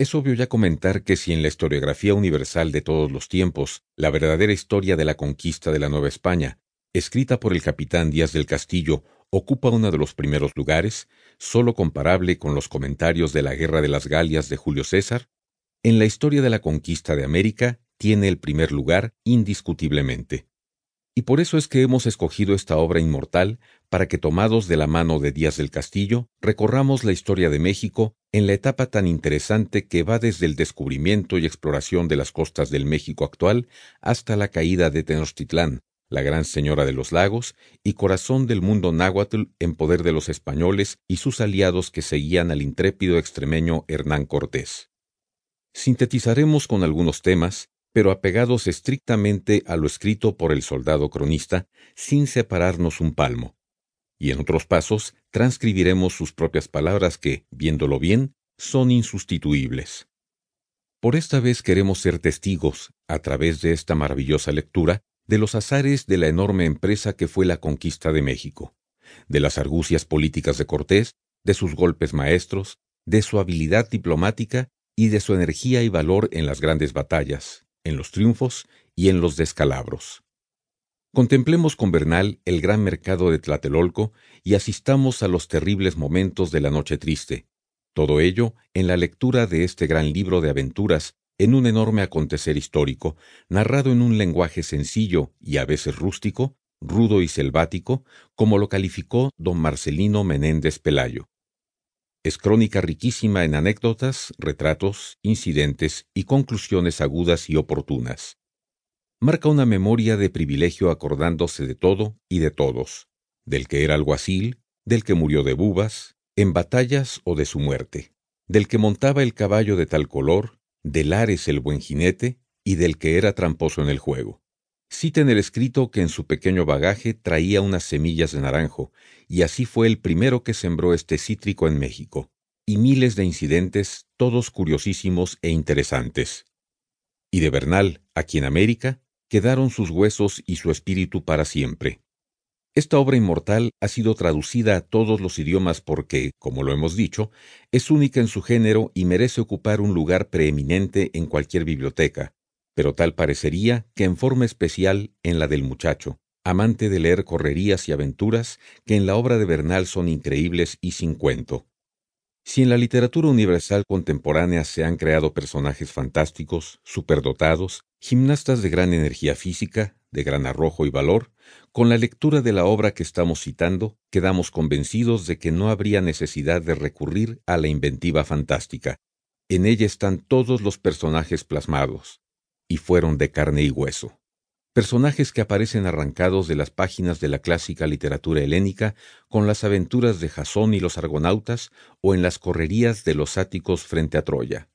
Es obvio ya comentar que si en la historiografía universal de todos los tiempos, la verdadera historia de la conquista de la Nueva España, escrita por el capitán Díaz del Castillo, ocupa uno de los primeros lugares, solo comparable con los comentarios de la Guerra de las Galias de Julio César, en la historia de la conquista de América tiene el primer lugar indiscutiblemente. Y por eso es que hemos escogido esta obra inmortal para que tomados de la mano de Díaz del Castillo, recorramos la historia de México en la etapa tan interesante que va desde el descubrimiento y exploración de las costas del México actual hasta la caída de Tenochtitlán, la gran señora de los lagos y corazón del mundo náhuatl en poder de los españoles y sus aliados que seguían al intrépido extremeño Hernán Cortés. Sintetizaremos con algunos temas pero apegados estrictamente a lo escrito por el soldado cronista, sin separarnos un palmo. Y en otros pasos transcribiremos sus propias palabras que, viéndolo bien, son insustituibles. Por esta vez queremos ser testigos, a través de esta maravillosa lectura, de los azares de la enorme empresa que fue la conquista de México, de las argucias políticas de Cortés, de sus golpes maestros, de su habilidad diplomática y de su energía y valor en las grandes batallas, en los triunfos y en los descalabros. Contemplemos con Bernal el gran mercado de Tlatelolco y asistamos a los terribles momentos de la noche triste. Todo ello en la lectura de este gran libro de aventuras en un enorme acontecer histórico, narrado en un lenguaje sencillo y a veces rústico, rudo y selvático, como lo calificó don Marcelino Menéndez Pelayo. Es crónica riquísima en anécdotas, retratos, incidentes y conclusiones agudas y oportunas. Marca una memoria de privilegio acordándose de todo y de todos, del que era alguacil, del que murió de bubas, en batallas o de su muerte, del que montaba el caballo de tal color, del Ares el buen jinete y del que era tramposo en el juego. Cita en el escrito que en su pequeño bagaje traía unas semillas de naranjo, y así fue el primero que sembró este cítrico en México, y miles de incidentes, todos curiosísimos e interesantes. Y de Bernal, aquí en América, quedaron sus huesos y su espíritu para siempre. Esta obra inmortal ha sido traducida a todos los idiomas porque, como lo hemos dicho, es única en su género y merece ocupar un lugar preeminente en cualquier biblioteca, pero tal parecería que en forma especial en la del muchacho, amante de leer correrías y aventuras que en la obra de Bernal son increíbles y sin cuento. Si en la literatura universal contemporánea se han creado personajes fantásticos, superdotados, gimnastas de gran energía física, de gran arrojo y valor, con la lectura de la obra que estamos citando, quedamos convencidos de que no habría necesidad de recurrir a la inventiva fantástica. En ella están todos los personajes plasmados, y fueron de carne y hueso. Personajes que aparecen arrancados de las páginas de la clásica literatura helénica con las aventuras de Jasón y los argonautas o en las correrías de los áticos frente a Troya.